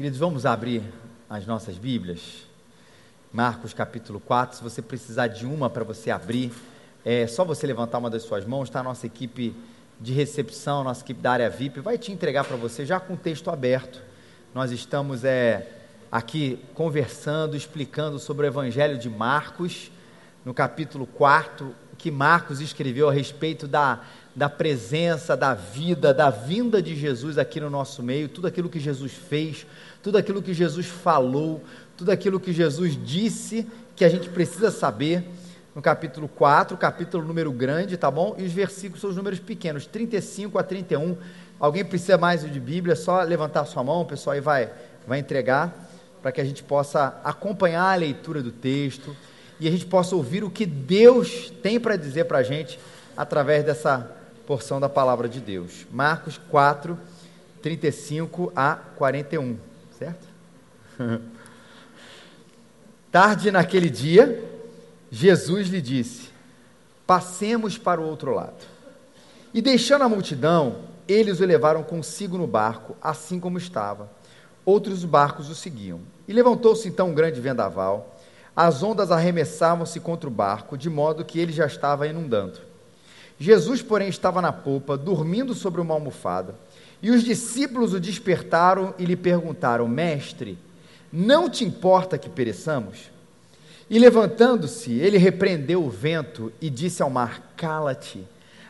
Queridos, vamos abrir as nossas Bíblias. Marcos capítulo 4. Se você precisar de uma para você abrir, é só você levantar uma das suas mãos. Está a nossa equipe de recepção, nossa equipe da área VIP, vai te entregar para você já com o texto aberto. Nós estamos é, aqui conversando, explicando sobre o Evangelho de Marcos, no capítulo 4, que Marcos escreveu a respeito da da presença, da vida, da vinda de Jesus aqui no nosso meio, tudo aquilo que Jesus fez, tudo aquilo que Jesus falou, tudo aquilo que Jesus disse que a gente precisa saber. No capítulo 4, capítulo número grande, tá bom? E os versículos são os números pequenos, 35 a 31. Alguém precisa mais de Bíblia? É só levantar sua mão, o pessoal aí vai, vai entregar, para que a gente possa acompanhar a leitura do texto e a gente possa ouvir o que Deus tem para dizer para a gente através dessa porção da palavra de Deus. Marcos 4, 35 a 41, certo? Tarde naquele dia, Jesus lhe disse: Passemos para o outro lado. E deixando a multidão, eles o levaram consigo no barco, assim como estava. Outros barcos o seguiam. E levantou-se então um grande vendaval. As ondas arremessavam-se contra o barco, de modo que ele já estava inundando. Jesus, porém, estava na polpa, dormindo sobre uma almofada. E os discípulos o despertaram e lhe perguntaram: Mestre, não te importa que pereçamos? E levantando-se, ele repreendeu o vento e disse ao mar: Cala-te,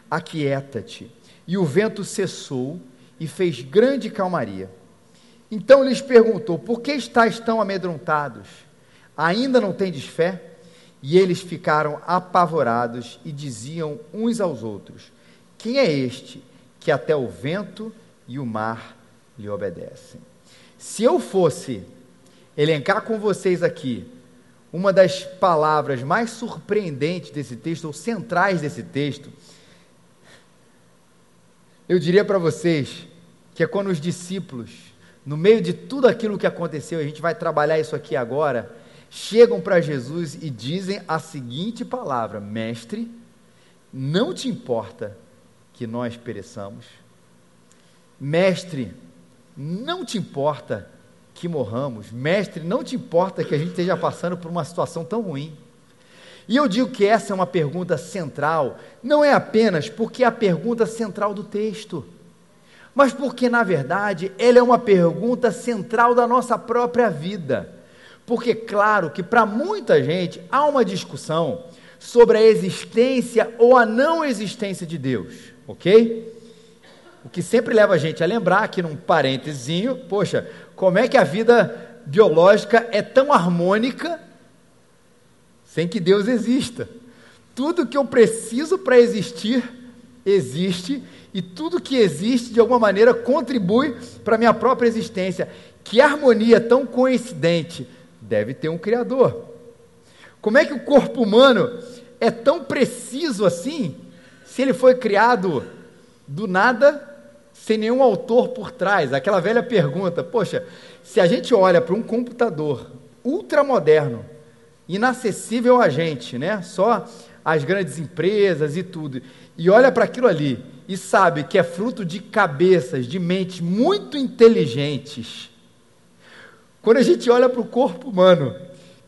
aquieta-te. E o vento cessou e fez grande calmaria. Então lhes perguntou: Por que estáis tão amedrontados? Ainda não tendes fé? E eles ficaram apavorados e diziam uns aos outros: Quem é este que até o vento e o mar lhe obedecem? Se eu fosse elencar com vocês aqui uma das palavras mais surpreendentes desse texto, ou centrais desse texto, eu diria para vocês que é quando os discípulos, no meio de tudo aquilo que aconteceu, a gente vai trabalhar isso aqui agora, chegam para Jesus e dizem a seguinte palavra: Mestre, não te importa que nós pereçamos? Mestre, não te importa que morramos? Mestre, não te importa que a gente esteja passando por uma situação tão ruim? E eu digo que essa é uma pergunta central, não é apenas porque é a pergunta central do texto, mas porque, na verdade, ela é uma pergunta central da nossa própria vida. Porque, claro, que para muita gente há uma discussão sobre a existência ou a não existência de Deus, ok? O que sempre leva a gente a lembrar, aqui num parênteses, poxa, como é que a vida biológica é tão harmônica sem que Deus exista? Tudo que eu preciso para existir, existe, e tudo que existe, de alguma maneira, contribui para a minha própria existência. Que harmonia tão coincidente Deve ter um Criador. Como é que o corpo humano é tão preciso assim, se ele foi criado do nada, sem nenhum autor por trás? Aquela velha pergunta: poxa, se a gente olha para um computador ultramoderno, inacessível a gente, né? Só as grandes empresas e tudo, e olha para aquilo ali e sabe que é fruto de cabeças, de mentes muito inteligentes quando a gente olha para o corpo humano,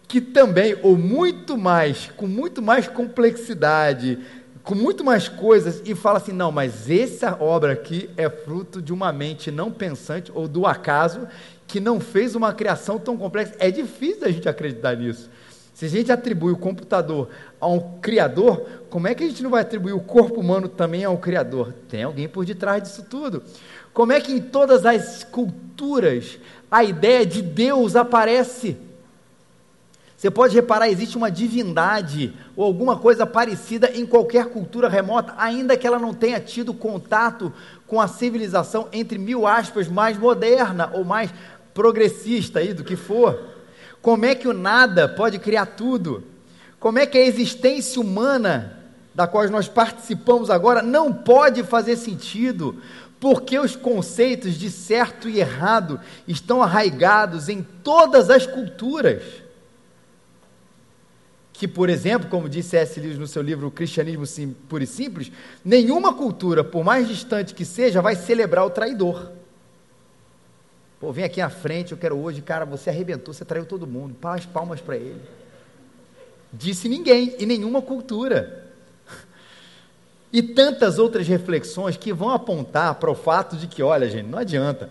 que também, ou muito mais, com muito mais complexidade, com muito mais coisas, e fala assim: não, mas essa obra aqui é fruto de uma mente não pensante ou do acaso que não fez uma criação tão complexa. É difícil a gente acreditar nisso. Se a gente atribui o computador a um criador, como é que a gente não vai atribuir o corpo humano também a um criador? Tem alguém por detrás disso tudo. Como é que em todas as culturas a ideia de Deus aparece. Você pode reparar, existe uma divindade ou alguma coisa parecida em qualquer cultura remota, ainda que ela não tenha tido contato com a civilização, entre mil aspas, mais moderna ou mais progressista aí do que for. Como é que o nada pode criar tudo? Como é que a existência humana, da qual nós participamos agora, não pode fazer sentido? Porque os conceitos de certo e errado estão arraigados em todas as culturas. Que, por exemplo, como disse S. Lewis no seu livro O Cristianismo Sim, Puro e Simples, nenhuma cultura, por mais distante que seja, vai celebrar o traidor. Pô, vem aqui à frente, eu quero hoje, cara, você arrebentou, você traiu todo mundo. Paz, palmas para ele. Disse ninguém e nenhuma cultura. E tantas outras reflexões que vão apontar para o fato de que, olha, gente, não adianta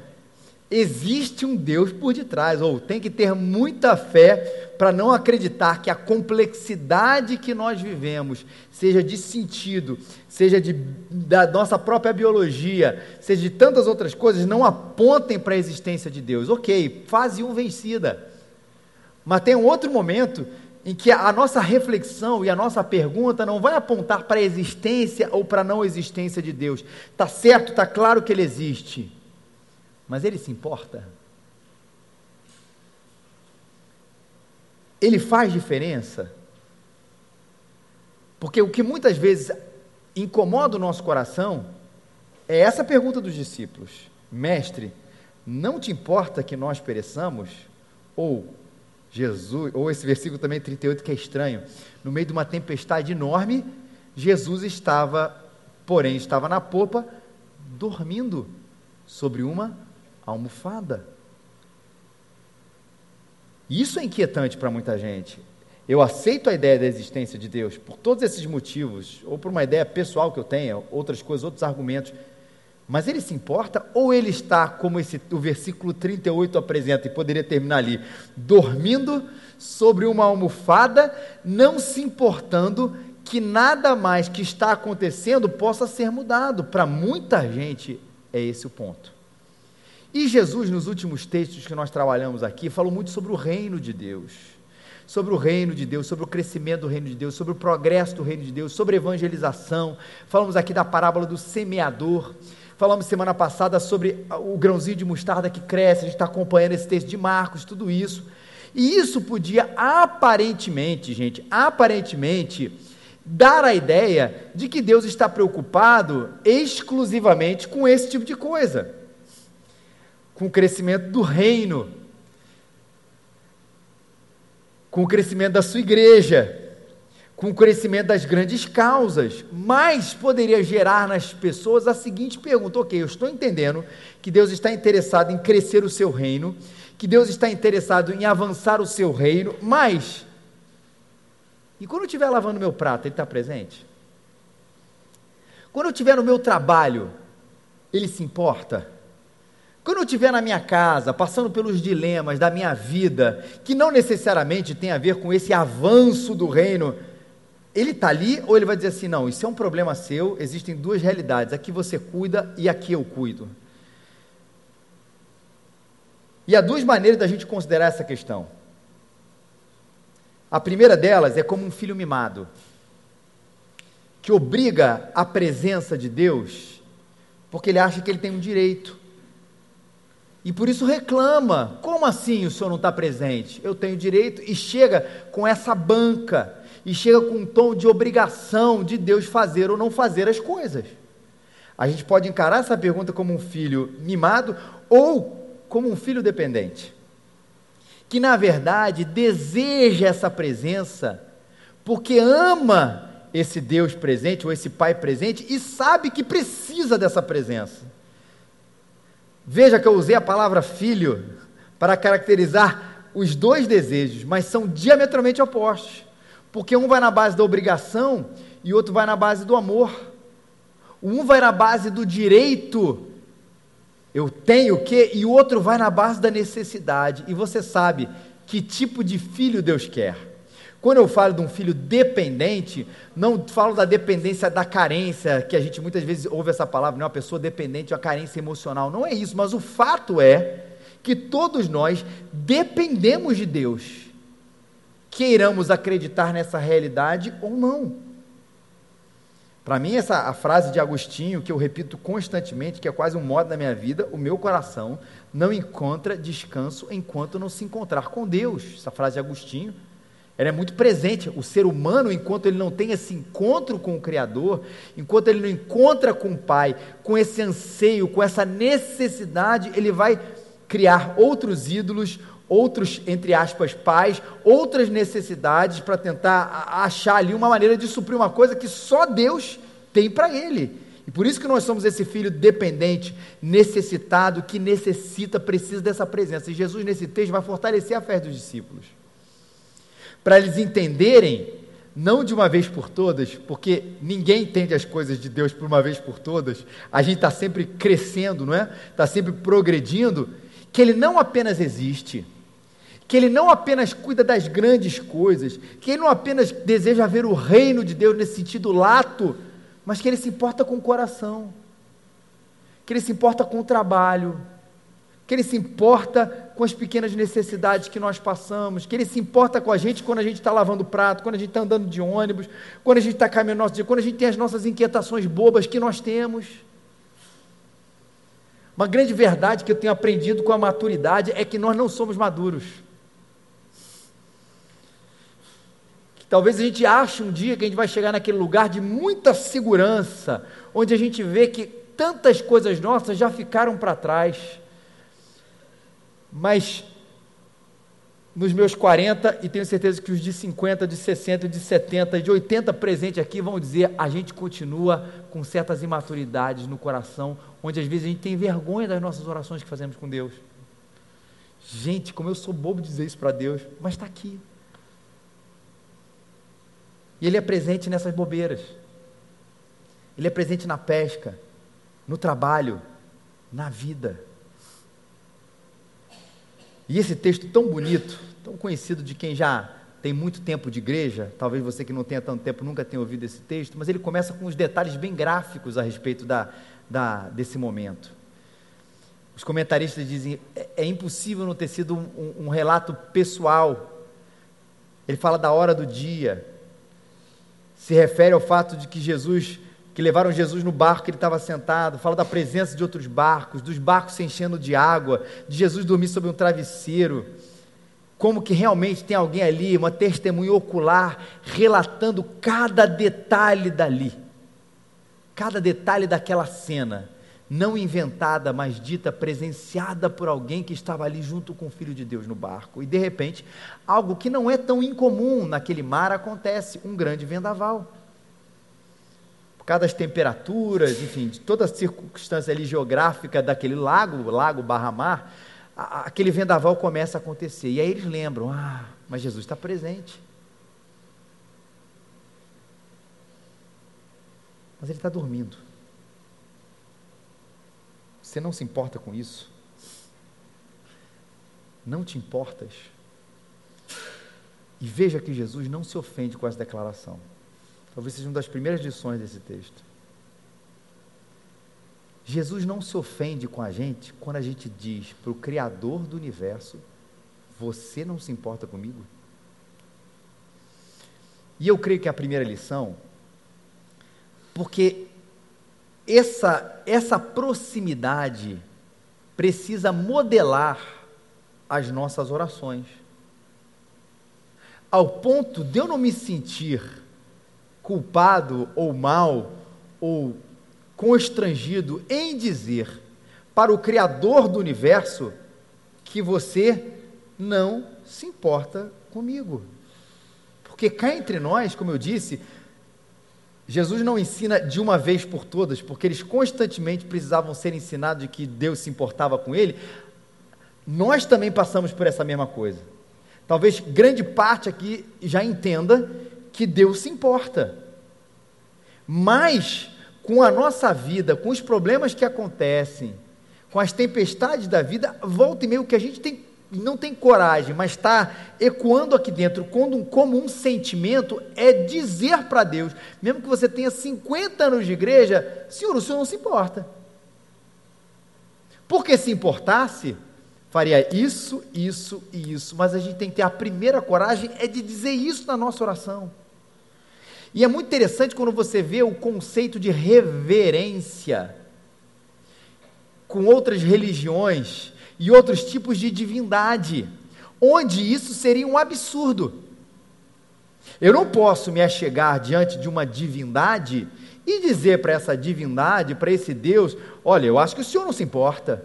existe um Deus por detrás, ou tem que ter muita fé para não acreditar que a complexidade que nós vivemos, seja de sentido, seja de, da nossa própria biologia, seja de tantas outras coisas, não apontem para a existência de Deus. Ok, fase um vencida. Mas tem um outro momento em que a nossa reflexão e a nossa pergunta não vai apontar para a existência ou para a não existência de Deus. Está certo, está claro que Ele existe mas ele se importa? Ele faz diferença? Porque o que muitas vezes incomoda o nosso coração é essa pergunta dos discípulos: Mestre, não te importa que nós pereçamos? Ou Jesus, ou esse versículo também 38 que é estranho, no meio de uma tempestade enorme, Jesus estava, porém, estava na popa, dormindo sobre uma almofada. Isso é inquietante para muita gente. Eu aceito a ideia da existência de Deus por todos esses motivos, ou por uma ideia pessoal que eu tenha, outras coisas, outros argumentos. Mas ele se importa ou ele está, como esse, o versículo 38 apresenta, e poderia terminar ali, dormindo sobre uma almofada, não se importando que nada mais que está acontecendo possa ser mudado. Para muita gente, é esse o ponto. E Jesus, nos últimos textos que nós trabalhamos aqui, falou muito sobre o reino de Deus. Sobre o reino de Deus, sobre o crescimento do reino de Deus, sobre o progresso do reino de Deus, sobre evangelização. Falamos aqui da parábola do semeador. Falamos semana passada sobre o grãozinho de mostarda que cresce. A gente está acompanhando esse texto de Marcos, tudo isso. E isso podia aparentemente, gente, aparentemente, dar a ideia de que Deus está preocupado exclusivamente com esse tipo de coisa com o crescimento do reino, com o crescimento da sua igreja, com o crescimento das grandes causas, mas poderia gerar nas pessoas a seguinte pergunta: ok, eu estou entendendo que Deus está interessado em crescer o seu reino, que Deus está interessado em avançar o seu reino, mas. E quando eu estiver lavando meu prato, Ele está presente? Quando eu estiver no meu trabalho, Ele se importa? Quando eu estiver na minha casa, passando pelos dilemas da minha vida, que não necessariamente tem a ver com esse avanço do reino, ele está ali ou ele vai dizer assim: não, isso é um problema seu, existem duas realidades, aqui você cuida e aqui eu cuido. E há duas maneiras da gente considerar essa questão. A primeira delas é como um filho mimado, que obriga a presença de Deus, porque ele acha que ele tem um direito. E por isso reclama: como assim o senhor não está presente? Eu tenho direito, e chega com essa banca, e chega com um tom de obrigação de Deus fazer ou não fazer as coisas. A gente pode encarar essa pergunta como um filho mimado ou como um filho dependente, que na verdade deseja essa presença porque ama esse Deus presente ou esse Pai presente e sabe que precisa dessa presença. Veja que eu usei a palavra filho para caracterizar os dois desejos, mas são diametralmente opostos. Porque um vai na base da obrigação e outro vai na base do amor. Um vai na base do direito, eu tenho o quê? E o outro vai na base da necessidade. E você sabe que tipo de filho Deus quer. Quando eu falo de um filho dependente, não falo da dependência da carência, que a gente muitas vezes ouve essa palavra, não é uma pessoa dependente, uma carência emocional. Não é isso, mas o fato é que todos nós dependemos de Deus. Queiramos acreditar nessa realidade ou não. Para mim, essa a frase de Agostinho, que eu repito constantemente, que é quase um modo da minha vida, o meu coração não encontra descanso enquanto não se encontrar com Deus. Essa frase de Agostinho ela é muito presente. O ser humano, enquanto ele não tem esse encontro com o Criador, enquanto ele não encontra com o Pai, com esse anseio, com essa necessidade, ele vai criar outros ídolos, outros, entre aspas, pais, outras necessidades para tentar achar ali uma maneira de suprir uma coisa que só Deus tem para ele. E por isso que nós somos esse filho dependente, necessitado, que necessita, precisa dessa presença. E Jesus, nesse texto, vai fortalecer a fé dos discípulos. Para eles entenderem, não de uma vez por todas, porque ninguém entende as coisas de Deus por uma vez por todas, a gente está sempre crescendo, não é? Está sempre progredindo, que Ele não apenas existe, que Ele não apenas cuida das grandes coisas, que Ele não apenas deseja ver o reino de Deus nesse sentido lato, mas que Ele se importa com o coração, que Ele se importa com o trabalho, que Ele se importa com as pequenas necessidades que nós passamos, que Ele se importa com a gente quando a gente está lavando prato, quando a gente está andando de ônibus, quando a gente está caminhando nosso dia, quando a gente tem as nossas inquietações bobas que nós temos. Uma grande verdade que eu tenho aprendido com a maturidade é que nós não somos maduros. Talvez a gente ache um dia que a gente vai chegar naquele lugar de muita segurança, onde a gente vê que tantas coisas nossas já ficaram para trás. Mas nos meus 40, e tenho certeza que os de 50, de 60, de 70, de 80 presentes aqui vão dizer: a gente continua com certas imaturidades no coração, onde às vezes a gente tem vergonha das nossas orações que fazemos com Deus. Gente, como eu sou bobo dizer isso para Deus, mas está aqui. E Ele é presente nessas bobeiras. Ele é presente na pesca, no trabalho, na vida. E esse texto tão bonito, tão conhecido de quem já tem muito tempo de igreja, talvez você que não tenha tanto tempo nunca tenha ouvido esse texto, mas ele começa com os detalhes bem gráficos a respeito da, da, desse momento. Os comentaristas dizem: é, é impossível não ter sido um, um, um relato pessoal. Ele fala da hora do dia, se refere ao fato de que Jesus, que levaram Jesus no barco que ele estava sentado, fala da presença de outros barcos, dos barcos se enchendo de água, de Jesus dormir sobre um travesseiro, como que realmente tem alguém ali, uma testemunha ocular, relatando cada detalhe dali, cada detalhe daquela cena não inventada, mas dita, presenciada por alguém que estava ali junto com o Filho de Deus no barco. E de repente, algo que não é tão incomum naquele mar acontece: um grande vendaval. Por causa das temperaturas, enfim, de toda a circunstância ali geográfica daquele lago, lago barra mar, aquele vendaval começa a acontecer. E aí eles lembram: ah, mas Jesus está presente. Mas ele está dormindo. Você não se importa com isso? Não te importas? E veja que Jesus não se ofende com essa declaração. Talvez seja uma das primeiras lições desse texto. Jesus não se ofende com a gente quando a gente diz para o Criador do universo: Você não se importa comigo? E eu creio que é a primeira lição, porque essa, essa proximidade precisa modelar as nossas orações. Ao ponto de eu não me sentir culpado ou mal ou constrangido em dizer para o Criador do universo que você não se importa comigo. Porque cá entre nós, como eu disse, Jesus não ensina de uma vez por todas, porque eles constantemente precisavam ser ensinados de que Deus se importava com ele. Nós também passamos por essa mesma coisa. Talvez grande parte aqui já entenda que Deus se importa. Mas com a nossa vida, com os problemas que acontecem, com as tempestades da vida, volta e meio que a gente tem não tem coragem, mas está ecoando aqui dentro como um, como um sentimento, é dizer para Deus, mesmo que você tenha 50 anos de igreja, Senhor, o Senhor não se importa. Porque se importasse, faria isso, isso e isso. Mas a gente tem que ter a primeira coragem é de dizer isso na nossa oração. E é muito interessante quando você vê o conceito de reverência com outras religiões e outros tipos de divindade, onde isso seria um absurdo. Eu não posso me achegar diante de uma divindade e dizer para essa divindade, para esse Deus: olha, eu acho que o senhor não se importa.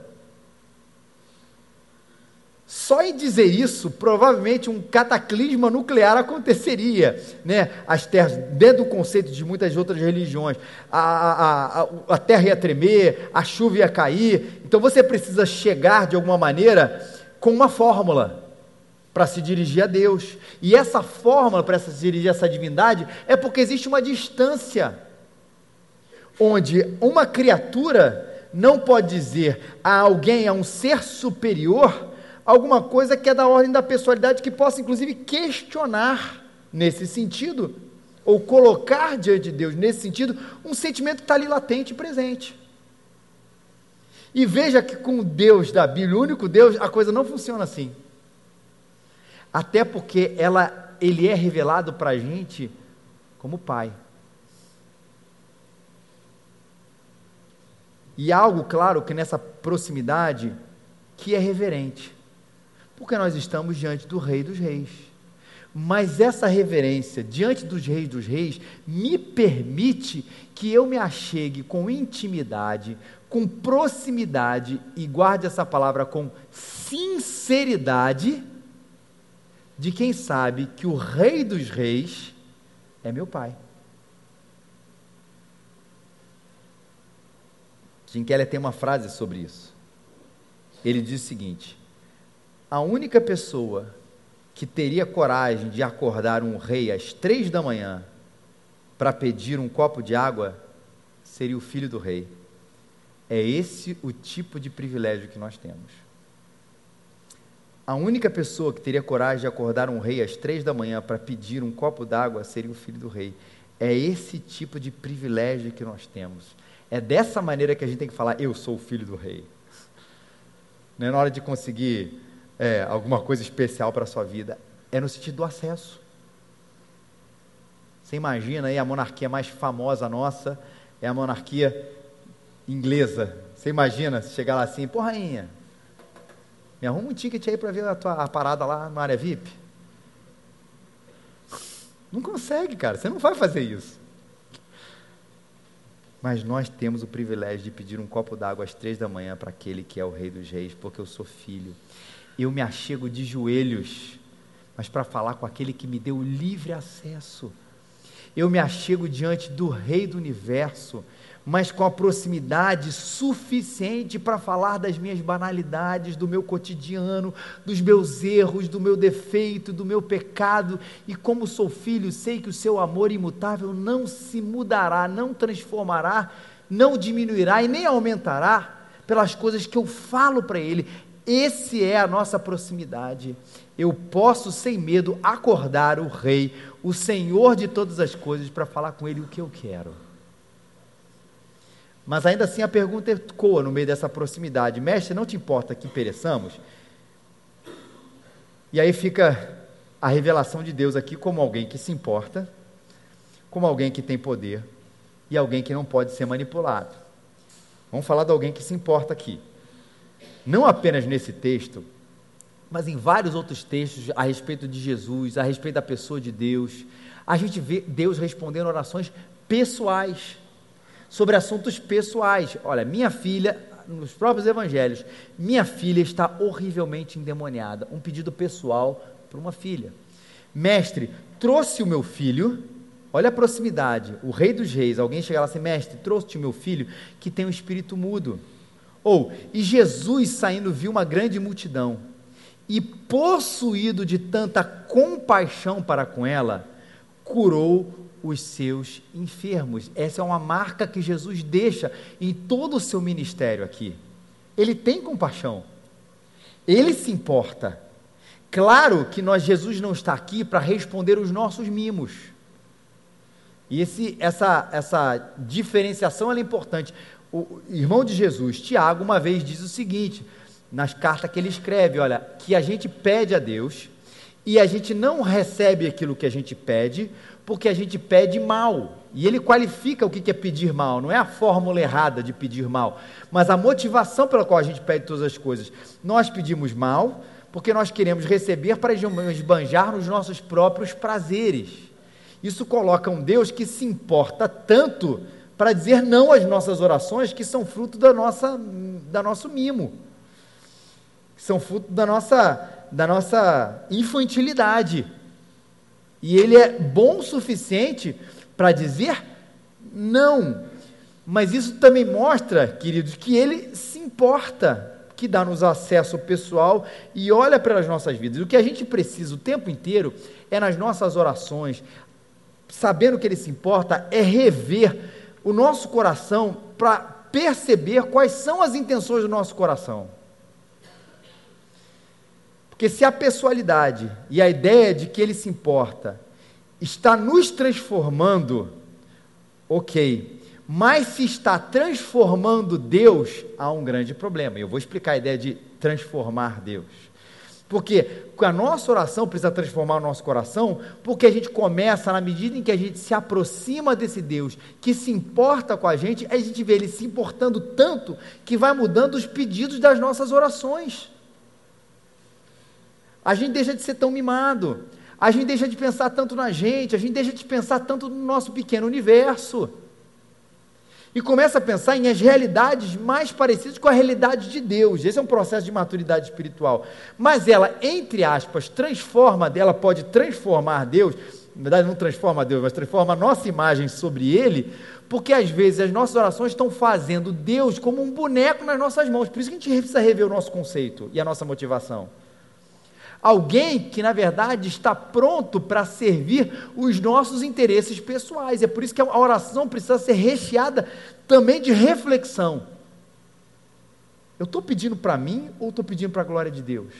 Só em dizer isso, provavelmente um cataclisma nuclear aconteceria. Né? As terras, dentro do conceito de muitas outras religiões, a, a, a, a terra ia tremer, a chuva ia cair. Então você precisa chegar de alguma maneira com uma fórmula para se dirigir a Deus. E essa fórmula para se dirigir a essa divindade é porque existe uma distância onde uma criatura não pode dizer a alguém, a um ser superior, alguma coisa que é da ordem da pessoalidade que possa, inclusive, questionar nesse sentido, ou colocar diante de Deus nesse sentido, um sentimento que está ali latente e presente. E veja que com o Deus da Bíblia, o único Deus, a coisa não funciona assim. Até porque ela, ele é revelado para a gente como Pai. E algo, claro, que nessa proximidade, que é reverente porque nós estamos diante do Rei dos Reis. Mas essa reverência diante dos Reis dos Reis me permite que eu me achegue com intimidade, com proximidade e guarde essa palavra com sinceridade de quem sabe que o Rei dos Reis é meu Pai. Jim Keller tem uma frase sobre isso. Ele diz o seguinte: a única pessoa que teria coragem de acordar um rei às três da manhã para pedir um copo de água seria o filho do rei. É esse o tipo de privilégio que nós temos. A única pessoa que teria coragem de acordar um rei às três da manhã para pedir um copo d'água seria o filho do rei. É esse tipo de privilégio que nós temos. É dessa maneira que a gente tem que falar: eu sou o filho do rei. Não é na hora de conseguir é, alguma coisa especial para a sua vida, é no sentido do acesso. Você imagina aí a monarquia mais famosa nossa, é a monarquia inglesa. Você imagina se chegar lá assim, pô, rainha, me arruma um ticket aí para ver a tua a parada lá na área VIP. Não consegue, cara, você não vai fazer isso. Mas nós temos o privilégio de pedir um copo d'água às três da manhã para aquele que é o Rei dos Reis, porque eu sou filho eu me achego de joelhos, mas para falar com aquele que me deu livre acesso. Eu me achego diante do Rei do universo, mas com a proximidade suficiente para falar das minhas banalidades, do meu cotidiano, dos meus erros, do meu defeito, do meu pecado. E como sou filho, sei que o seu amor imutável não se mudará, não transformará, não diminuirá e nem aumentará pelas coisas que eu falo para ele. Esse é a nossa proximidade. Eu posso, sem medo, acordar o Rei, o Senhor de todas as coisas, para falar com Ele o que eu quero. Mas ainda assim a pergunta ecoa no meio dessa proximidade: Mestre, não te importa que pereçamos? E aí fica a revelação de Deus aqui como alguém que se importa, como alguém que tem poder e alguém que não pode ser manipulado. Vamos falar de alguém que se importa aqui não apenas nesse texto, mas em vários outros textos a respeito de Jesus, a respeito da pessoa de Deus, a gente vê Deus respondendo orações pessoais, sobre assuntos pessoais. Olha, minha filha, nos próprios evangelhos, minha filha está horrivelmente endemoniada. Um pedido pessoal para uma filha. Mestre, trouxe o meu filho. Olha a proximidade. O rei dos reis, alguém chega lá assim, mestre, trouxe o meu filho que tem um espírito mudo. Ou, e Jesus saindo viu uma grande multidão, e possuído de tanta compaixão para com ela, curou os seus enfermos. Essa é uma marca que Jesus deixa em todo o seu ministério aqui. Ele tem compaixão. Ele se importa. Claro que nós Jesus não está aqui para responder os nossos mimos. E esse, essa, essa diferenciação é importante o irmão de Jesus, Tiago, uma vez diz o seguinte, nas cartas que ele escreve: olha, que a gente pede a Deus e a gente não recebe aquilo que a gente pede, porque a gente pede mal. E ele qualifica o que é pedir mal, não é a fórmula errada de pedir mal, mas a motivação pela qual a gente pede todas as coisas. Nós pedimos mal porque nós queremos receber para esbanjar nos nossos próprios prazeres. Isso coloca um Deus que se importa tanto para dizer não às nossas orações que são fruto da nossa da nosso mimo. que são fruto da nossa, da nossa infantilidade. E ele é bom o suficiente para dizer não. Mas isso também mostra, queridos, que ele se importa, que dá-nos acesso pessoal e olha pelas nossas vidas. O que a gente precisa o tempo inteiro é nas nossas orações, sabendo que ele se importa, é rever o nosso coração para perceber quais são as intenções do nosso coração. Porque se a pessoalidade e a ideia de que ele se importa está nos transformando, ok, mas se está transformando Deus, há um grande problema. Eu vou explicar a ideia de transformar Deus. Porque a nossa oração precisa transformar o nosso coração, porque a gente começa, na medida em que a gente se aproxima desse Deus, que se importa com a gente, a gente vê ele se importando tanto que vai mudando os pedidos das nossas orações. A gente deixa de ser tão mimado, a gente deixa de pensar tanto na gente, a gente deixa de pensar tanto no nosso pequeno universo e começa a pensar em as realidades mais parecidas com a realidade de Deus. Esse é um processo de maturidade espiritual. Mas ela, entre aspas, transforma, ela pode transformar Deus, na verdade não transforma Deus, mas transforma a nossa imagem sobre Ele, porque às vezes as nossas orações estão fazendo Deus como um boneco nas nossas mãos. Por isso que a gente precisa rever o nosso conceito e a nossa motivação. Alguém que, na verdade, está pronto para servir os nossos interesses pessoais. É por isso que a oração precisa ser recheada também de reflexão. Eu estou pedindo para mim ou estou pedindo para a glória de Deus?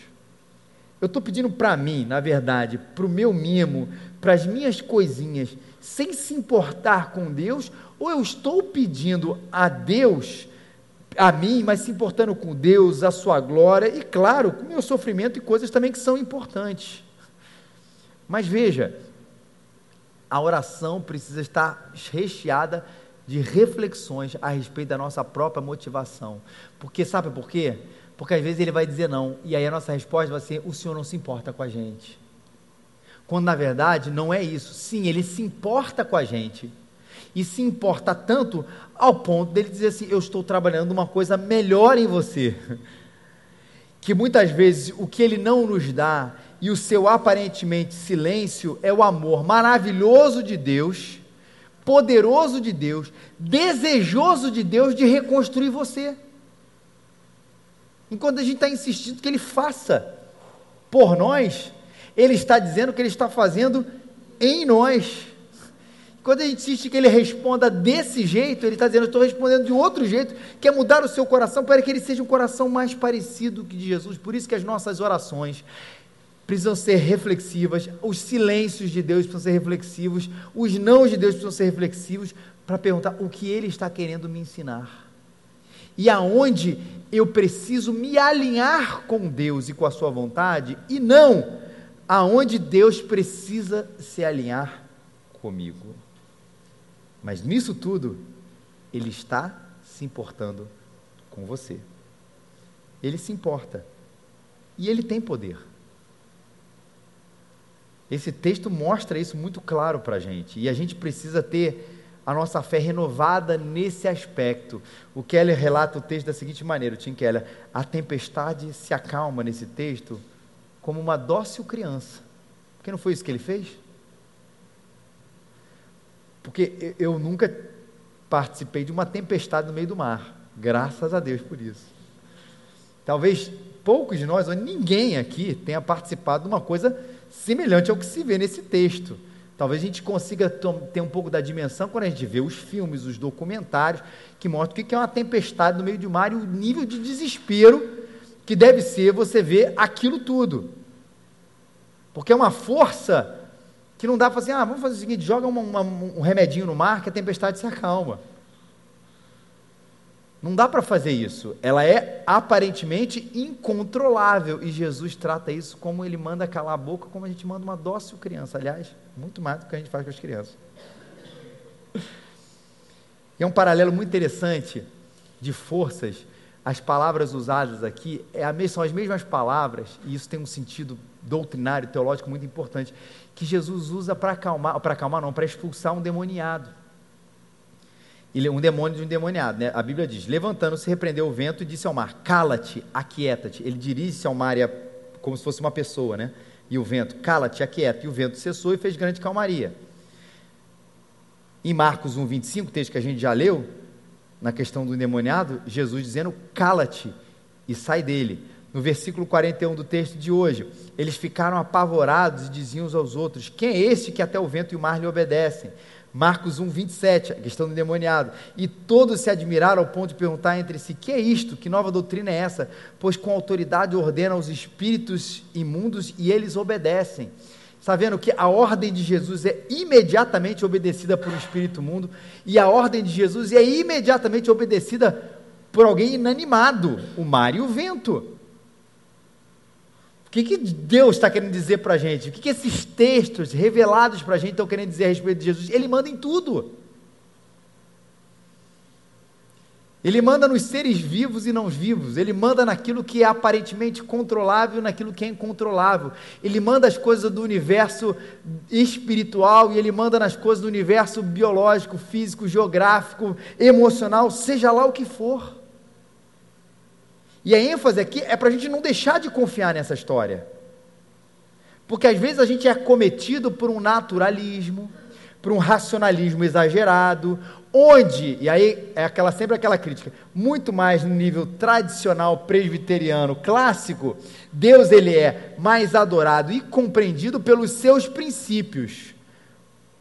Eu estou pedindo para mim, na verdade, para o meu mimo, para as minhas coisinhas, sem se importar com Deus, ou eu estou pedindo a Deus a mim, mas se importando com Deus, a sua glória e, claro, com o meu sofrimento e coisas também que são importantes. Mas veja, a oração precisa estar recheada de reflexões a respeito da nossa própria motivação. Porque sabe por quê? Porque às vezes ele vai dizer não, e aí a nossa resposta vai ser: o Senhor não se importa com a gente. Quando na verdade não é isso. Sim, ele se importa com a gente e se importa tanto ao ponto dele dizer assim: Eu estou trabalhando uma coisa melhor em você. Que muitas vezes o que ele não nos dá e o seu aparentemente silêncio é o amor maravilhoso de Deus, poderoso de Deus, desejoso de Deus de reconstruir você. Enquanto a gente está insistindo que ele faça por nós, ele está dizendo que ele está fazendo em nós. Quando a gente insiste que ele responda desse jeito, ele está dizendo, estou respondendo de outro jeito, que é mudar o seu coração para que ele seja um coração mais parecido que de Jesus. Por isso que as nossas orações precisam ser reflexivas, os silêncios de Deus precisam ser reflexivos, os não de Deus precisam ser reflexivos, para perguntar o que ele está querendo me ensinar. E aonde eu preciso me alinhar com Deus e com a sua vontade, e não aonde Deus precisa se alinhar comigo. Mas nisso tudo, Ele está se importando com você. Ele se importa. E Ele tem poder. Esse texto mostra isso muito claro para a gente. E a gente precisa ter a nossa fé renovada nesse aspecto. O Keller relata o texto da seguinte maneira: o Tim Keller, a tempestade se acalma nesse texto como uma dócil criança. Porque não foi isso que ele fez? Porque eu nunca participei de uma tempestade no meio do mar. Graças a Deus por isso. Talvez poucos de nós, ou ninguém aqui, tenha participado de uma coisa semelhante ao que se vê nesse texto. Talvez a gente consiga ter um pouco da dimensão quando a gente vê os filmes, os documentários, que mostram o que é uma tempestade no meio do mar e o nível de desespero que deve ser você ver aquilo tudo. Porque é uma força que não dá para fazer, ah, vamos fazer o seguinte, joga uma, uma, um remedinho no mar que a tempestade se acalma. Não dá para fazer isso. Ela é aparentemente incontrolável. E Jesus trata isso como ele manda calar a boca, como a gente manda uma dócil criança. Aliás, muito mais do que a gente faz com as crianças. E é um paralelo muito interessante de forças. As palavras usadas aqui é são as mesmas palavras, e isso tem um sentido doutrinário, teológico muito importante que Jesus usa para acalmar, para acalmar não, para expulsar um demoniado. um demônio de um endemoniado. Né? A Bíblia diz: levantando-se, repreendeu o vento e disse ao mar: Cala-te, aquieta-te. Ele dirige-se ao mar a, como se fosse uma pessoa, né? E o vento, cala-te, aquieta. E o vento cessou e fez grande calmaria. Em Marcos 1, 25, texto que a gente já leu, na questão do endemoniado, Jesus dizendo: Cala-te e sai dele. No versículo 41 do texto de hoje, eles ficaram apavorados e diziam uns aos outros: Quem é este que até o vento e o mar lhe obedecem? Marcos 1, 27, a questão do endemoniado. E todos se admiraram ao ponto de perguntar entre si: que é isto? Que nova doutrina é essa? Pois com autoridade ordena aos espíritos imundos e eles obedecem. Está vendo que a ordem de Jesus é imediatamente obedecida por um espírito mundo e a ordem de Jesus é imediatamente obedecida por alguém inanimado, o mar e o vento que, que Deus está querendo dizer para a gente? O que, que esses textos revelados para a gente estão querendo dizer a respeito de Jesus? Ele manda em tudo. Ele manda nos seres vivos e não vivos. Ele manda naquilo que é aparentemente controlável, naquilo que é incontrolável. Ele manda as coisas do universo espiritual e ele manda nas coisas do universo biológico, físico, geográfico, emocional, seja lá o que for. E a ênfase aqui é para a gente não deixar de confiar nessa história. Porque às vezes a gente é cometido por um naturalismo, por um racionalismo exagerado, onde, e aí é aquela, sempre aquela crítica, muito mais no nível tradicional presbiteriano clássico, Deus ele é mais adorado e compreendido pelos seus princípios,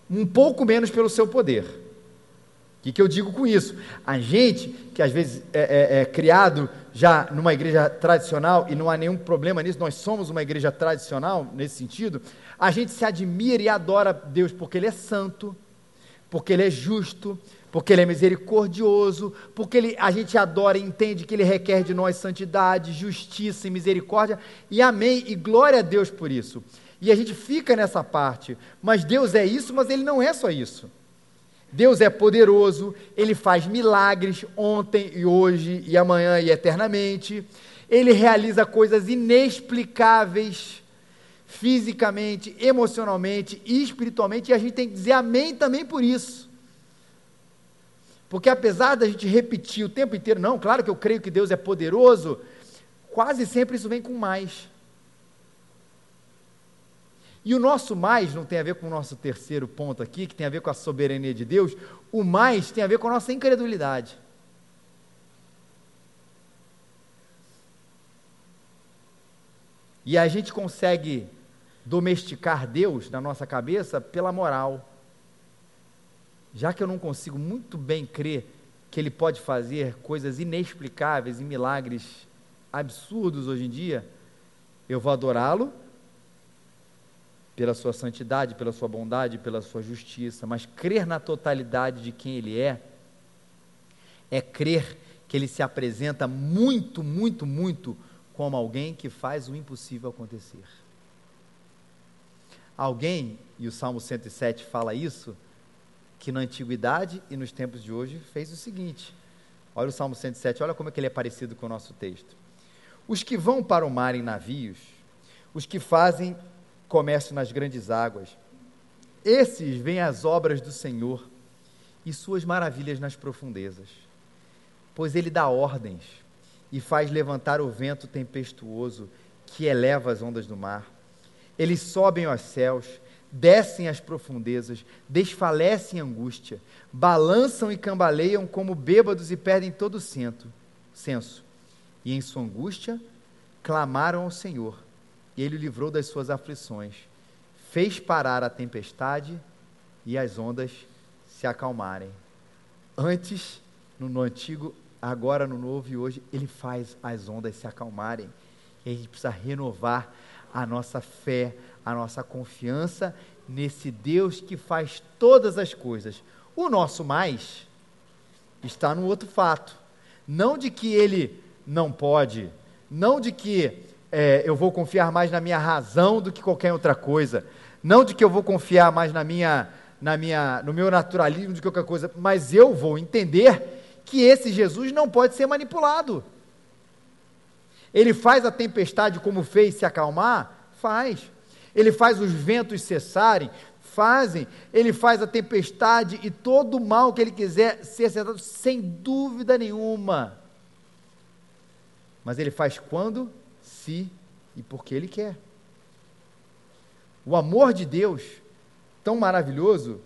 um pouco menos pelo seu poder. O que, que eu digo com isso? A gente, que às vezes é, é, é criado já numa igreja tradicional, e não há nenhum problema nisso, nós somos uma igreja tradicional nesse sentido, a gente se admira e adora Deus porque Ele é santo, porque Ele é justo, porque Ele é misericordioso, porque ele, a gente adora e entende que Ele requer de nós santidade, justiça e misericórdia, e amém, e glória a Deus por isso. E a gente fica nessa parte, mas Deus é isso, mas Ele não é só isso. Deus é poderoso, Ele faz milagres ontem e hoje e amanhã e eternamente. Ele realiza coisas inexplicáveis fisicamente, emocionalmente e espiritualmente, e a gente tem que dizer amém também por isso. Porque apesar da gente repetir o tempo inteiro, não, claro que eu creio que Deus é poderoso, quase sempre isso vem com mais. E o nosso mais não tem a ver com o nosso terceiro ponto aqui, que tem a ver com a soberania de Deus. O mais tem a ver com a nossa incredulidade. E a gente consegue domesticar Deus na nossa cabeça pela moral. Já que eu não consigo muito bem crer que Ele pode fazer coisas inexplicáveis e milagres absurdos hoje em dia, eu vou adorá-lo pela sua santidade, pela sua bondade, pela sua justiça, mas crer na totalidade de quem Ele é, é crer que Ele se apresenta muito, muito, muito como alguém que faz o impossível acontecer. Alguém, e o Salmo 107 fala isso, que na antiguidade e nos tempos de hoje fez o seguinte: olha o Salmo 107, olha como é que ele é parecido com o nosso texto. Os que vão para o mar em navios, os que fazem comércio nas grandes águas. Esses veem as obras do Senhor e suas maravilhas nas profundezas. Pois ele dá ordens e faz levantar o vento tempestuoso que eleva as ondas do mar. Eles sobem aos céus, descem às profundezas, desfalecem em angústia, balançam e cambaleiam como bêbados e perdem todo o senso. E em sua angústia clamaram ao Senhor e ele o livrou das suas aflições, fez parar a tempestade e as ondas se acalmarem. Antes, no, no antigo, agora no novo e hoje, ele faz as ondas se acalmarem. E a gente precisa renovar a nossa fé, a nossa confiança nesse Deus que faz todas as coisas. O nosso mais está no outro fato. Não de que ele não pode, não de que é, eu vou confiar mais na minha razão do que qualquer outra coisa. Não de que eu vou confiar mais na minha, na minha, no meu naturalismo do que qualquer coisa, mas eu vou entender que esse Jesus não pode ser manipulado. Ele faz a tempestade como fez se acalmar? Faz. Ele faz os ventos cessarem? fazem. Ele faz a tempestade e todo o mal que ele quiser ser acertado, sem dúvida nenhuma. Mas ele faz quando, se e porque ele quer. O amor de Deus, tão maravilhoso,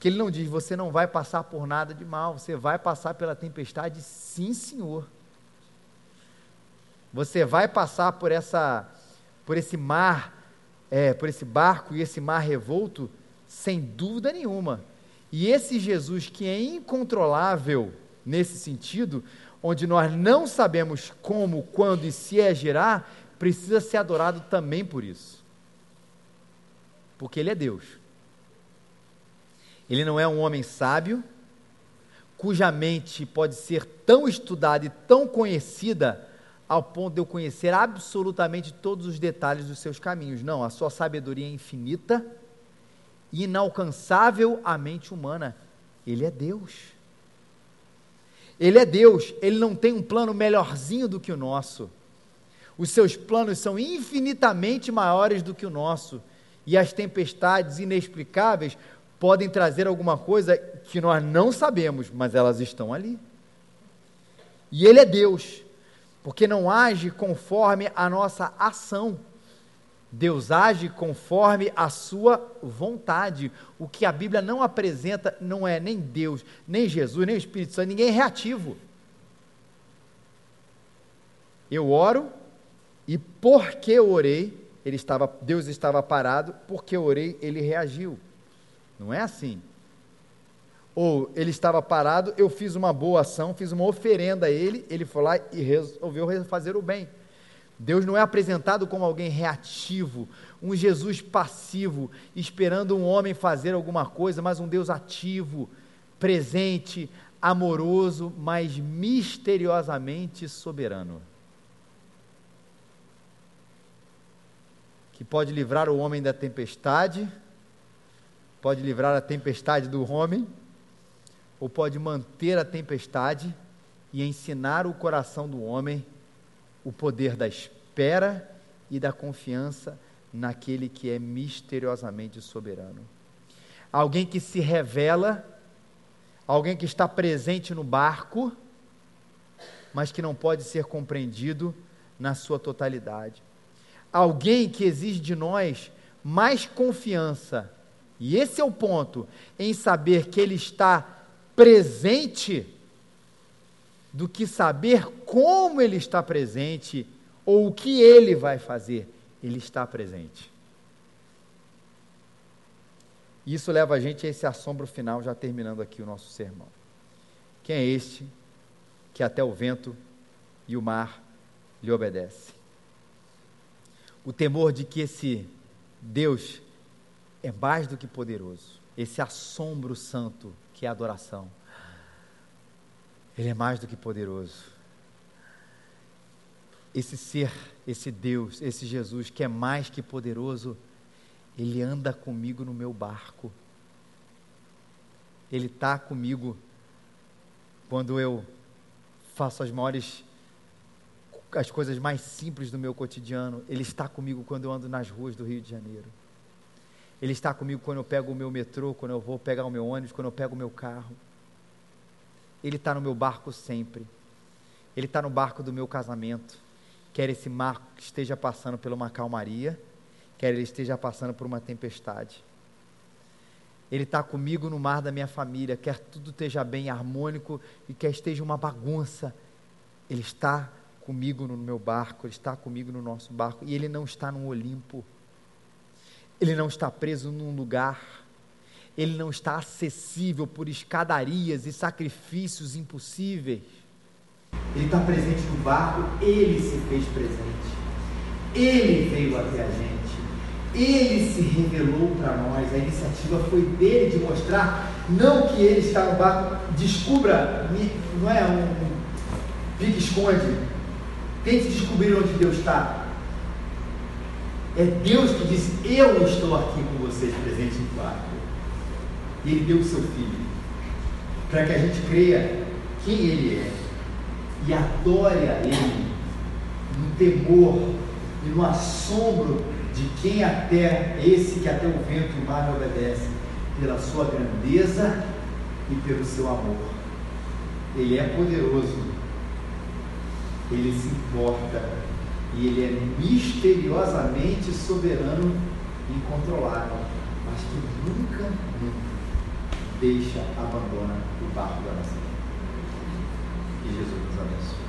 que ele não diz: você não vai passar por nada de mal, você vai passar pela tempestade, sim, senhor. Você vai passar por essa, por esse mar, é, por esse barco e esse mar revolto, sem dúvida nenhuma. E esse Jesus que é incontrolável nesse sentido, onde nós não sabemos como, quando e se agirá, precisa ser adorado também por isso. Porque Ele é Deus. Ele não é um homem sábio, cuja mente pode ser tão estudada e tão conhecida ao ponto de eu conhecer absolutamente todos os detalhes dos seus caminhos. Não, a sua sabedoria é infinita, inalcançável à mente humana. Ele é Deus. Ele é Deus, ele não tem um plano melhorzinho do que o nosso. Os seus planos são infinitamente maiores do que o nosso. E as tempestades inexplicáveis podem trazer alguma coisa que nós não sabemos, mas elas estão ali. E Ele é Deus, porque não age conforme a nossa ação. Deus age conforme a sua vontade. O que a Bíblia não apresenta não é nem Deus, nem Jesus, nem o Espírito Santo, ninguém é reativo. Eu oro e porque eu orei, ele estava, Deus estava parado, porque eu orei, ele reagiu. Não é assim. Ou ele estava parado, eu fiz uma boa ação, fiz uma oferenda a ele, ele foi lá e resolveu fazer o bem. Deus não é apresentado como alguém reativo, um Jesus passivo, esperando um homem fazer alguma coisa, mas um Deus ativo, presente, amoroso, mas misteriosamente soberano. Que pode livrar o homem da tempestade, pode livrar a tempestade do homem, ou pode manter a tempestade e ensinar o coração do homem o poder da espera e da confiança naquele que é misteriosamente soberano. Alguém que se revela, alguém que está presente no barco, mas que não pode ser compreendido na sua totalidade. Alguém que exige de nós mais confiança e esse é o ponto, em saber que Ele está presente, do que saber como Ele está presente ou o que Ele vai fazer. Ele está presente. Isso leva a gente a esse assombro final, já terminando aqui o nosso sermão. Quem é este que até o vento e o mar lhe obedece? O temor de que esse Deus é mais do que poderoso. Esse assombro santo que é a adoração. Ele é mais do que poderoso. Esse ser, esse Deus, esse Jesus que é mais que poderoso, ele anda comigo no meu barco. Ele está comigo quando eu faço as maiores, as coisas mais simples do meu cotidiano. Ele está comigo quando eu ando nas ruas do Rio de Janeiro. Ele está comigo quando eu pego o meu metrô, quando eu vou pegar o meu ônibus, quando eu pego o meu carro. Ele está no meu barco sempre. Ele está no barco do meu casamento. Quer esse barco esteja passando por uma calmaria, quer ele esteja passando por uma tempestade. Ele está comigo no mar da minha família, quer tudo esteja bem, harmônico e quer esteja uma bagunça. Ele está comigo no meu barco, ele está comigo no nosso barco e ele não está no Olimpo. Ele não está preso num lugar, ele não está acessível por escadarias e sacrifícios impossíveis. Ele está presente no barco, ele se fez presente, ele veio até a gente, ele se revelou para nós. A iniciativa foi dele de mostrar, não que ele está no barco, descubra, não é um, um pique-esconde, tente descobrir onde Deus está. É Deus que disse: Eu estou aqui com vocês presente no quarto. E Ele deu o seu filho, para que a gente creia quem Ele é e adore a Ele no temor e no assombro de quem até esse que até o vento e o mar obedece, pela sua grandeza e pelo seu amor. Ele é poderoso, ele se importa e ele é misteriosamente soberano e incontrolável, mas que nunca, nunca deixa, abandona o barco da nossa vida. Que Jesus nos abençoe.